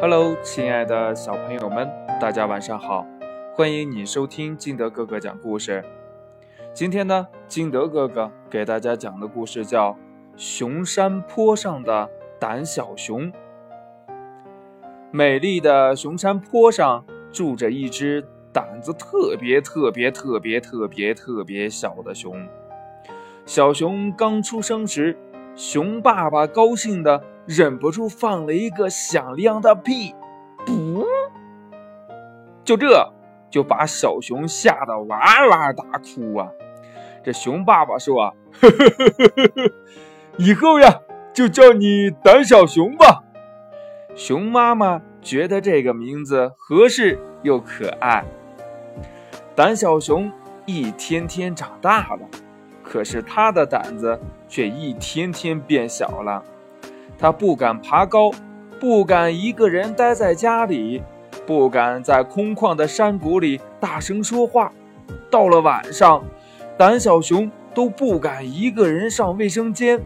Hello，亲爱的小朋友们，大家晚上好！欢迎你收听金德哥哥讲故事。今天呢，金德哥哥给大家讲的故事叫《熊山坡上的胆小熊》。美丽的熊山坡上住着一只胆子特别特别特别特别特别小的熊。小熊刚出生时，熊爸爸高兴的忍不住放了一个响亮的屁，噗！就这就把小熊吓得哇哇大哭啊！这熊爸爸说：“啊，以后呀，就叫你胆小熊吧。”熊妈妈觉得这个名字合适又可爱。胆小熊一天天长大了，可是他的胆子。却一天天变小了，他不敢爬高，不敢一个人待在家里，不敢在空旷的山谷里大声说话。到了晚上，胆小熊都不敢一个人上卫生间，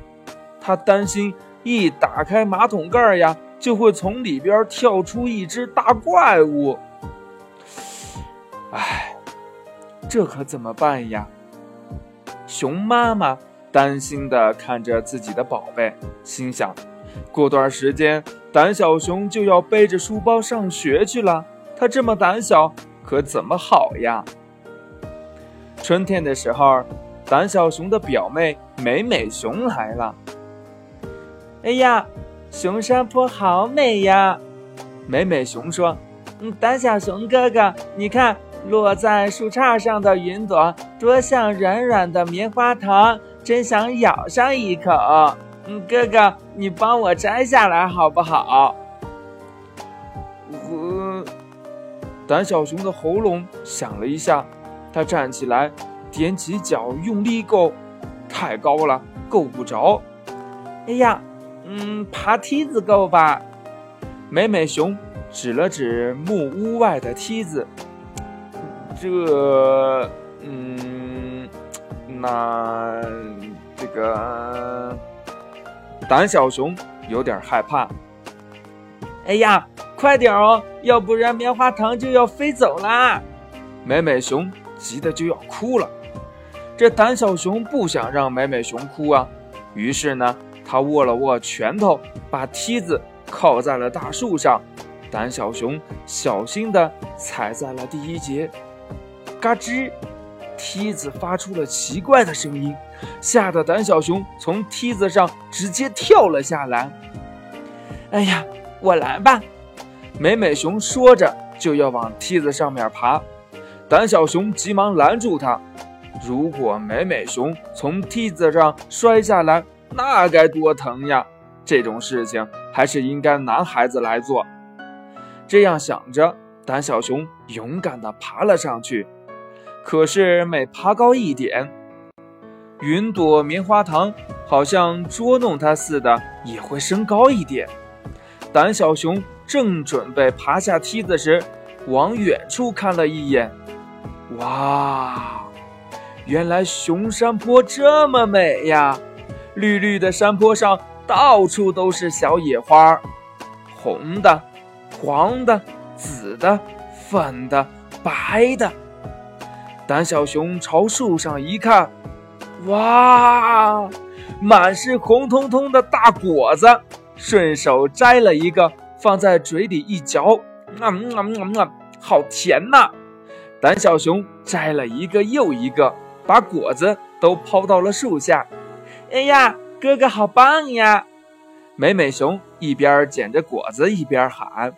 他担心一打开马桶盖呀，就会从里边跳出一只大怪物。唉，这可怎么办呀？熊妈妈。担心地看着自己的宝贝，心想：过段时间，胆小熊就要背着书包上学去了。它这么胆小，可怎么好呀？春天的时候，胆小熊的表妹美美熊来了。哎呀，熊山坡好美呀！美美熊说：“嗯，胆小熊哥哥，你看落在树杈上的云朵，多像软软的棉花糖。”真想咬上一口，哥哥，你帮我摘下来好不好？呃，胆小熊的喉咙响了一下，他站起来，踮起脚用力够，太高了，够不着。哎呀，嗯，爬梯子够吧？美美熊指了指木屋外的梯子，这，嗯，那。这个胆小熊有点害怕。哎呀，快点哦，要不然棉花糖就要飞走啦！美美熊急得就要哭了。这胆小熊不想让美美熊哭啊，于是呢，他握了握拳头，把梯子靠在了大树上。胆小熊小心地踩在了第一节，嘎吱。梯子发出了奇怪的声音，吓得胆小熊从梯子上直接跳了下来。哎呀，我来吧！美美熊说着就要往梯子上面爬，胆小熊急忙拦住他。如果美美熊从梯子上摔下来，那该多疼呀！这种事情还是应该男孩子来做。这样想着，胆小熊勇敢地爬了上去。可是每爬高一点，云朵棉花糖好像捉弄它似的，也会升高一点。胆小熊正准备爬下梯子时，往远处看了一眼，哇，原来熊山坡这么美呀！绿绿的山坡上到处都是小野花，红的、黄的、紫的、粉的、白的。胆小熊朝树上一看，哇，满是红彤彤的大果子，顺手摘了一个，放在嘴里一嚼，嗯嗯嗯嗯，好甜呐！胆小熊摘了一个又一个，把果子都抛到了树下。哎呀，哥哥好棒呀！美美熊一边捡着果子一边喊。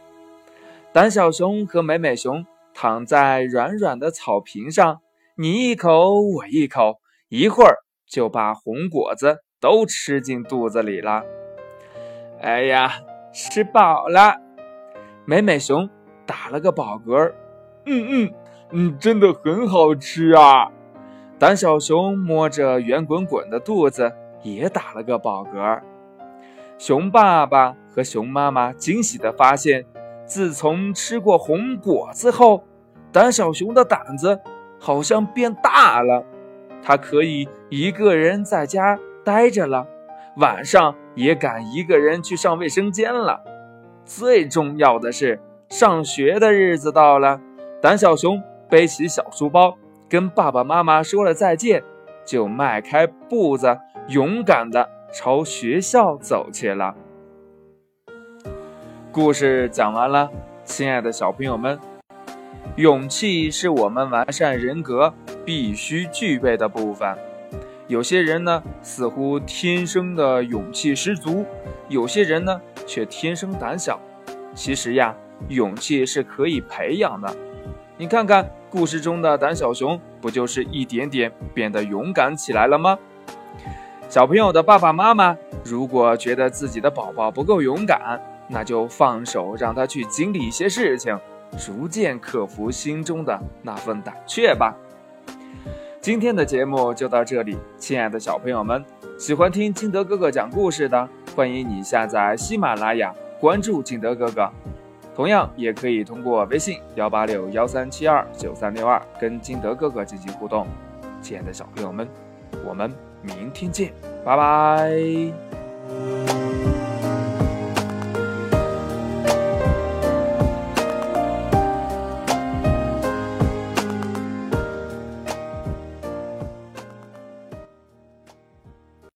胆小熊和美美熊。躺在软软的草坪上，你一口我一口，一会儿就把红果子都吃进肚子里了。哎呀，吃饱了！美美熊打了个饱嗝。嗯嗯嗯，真的很好吃啊！胆小熊摸着圆滚滚的肚子，也打了个饱嗝。熊爸爸和熊妈妈惊喜地发现。自从吃过红果子后，胆小熊的胆子好像变大了。它可以一个人在家待着了，晚上也敢一个人去上卫生间了。最重要的是，上学的日子到了，胆小熊背起小书包，跟爸爸妈妈说了再见，就迈开步子，勇敢地朝学校走去了。故事讲完了，亲爱的小朋友们，勇气是我们完善人格必须具备的部分。有些人呢，似乎天生的勇气十足；有些人呢，却天生胆小。其实呀，勇气是可以培养的。你看看故事中的胆小熊，不就是一点点变得勇敢起来了吗？小朋友的爸爸妈妈，如果觉得自己的宝宝不够勇敢，那就放手让他去经历一些事情，逐渐克服心中的那份胆怯吧。今天的节目就到这里，亲爱的小朋友们，喜欢听金德哥哥讲故事的，欢迎你下载喜马拉雅，关注金德哥哥。同样也可以通过微信幺八六幺三七二九三六二跟金德哥哥进行互动。亲爱的小朋友们，我们明天见，拜拜。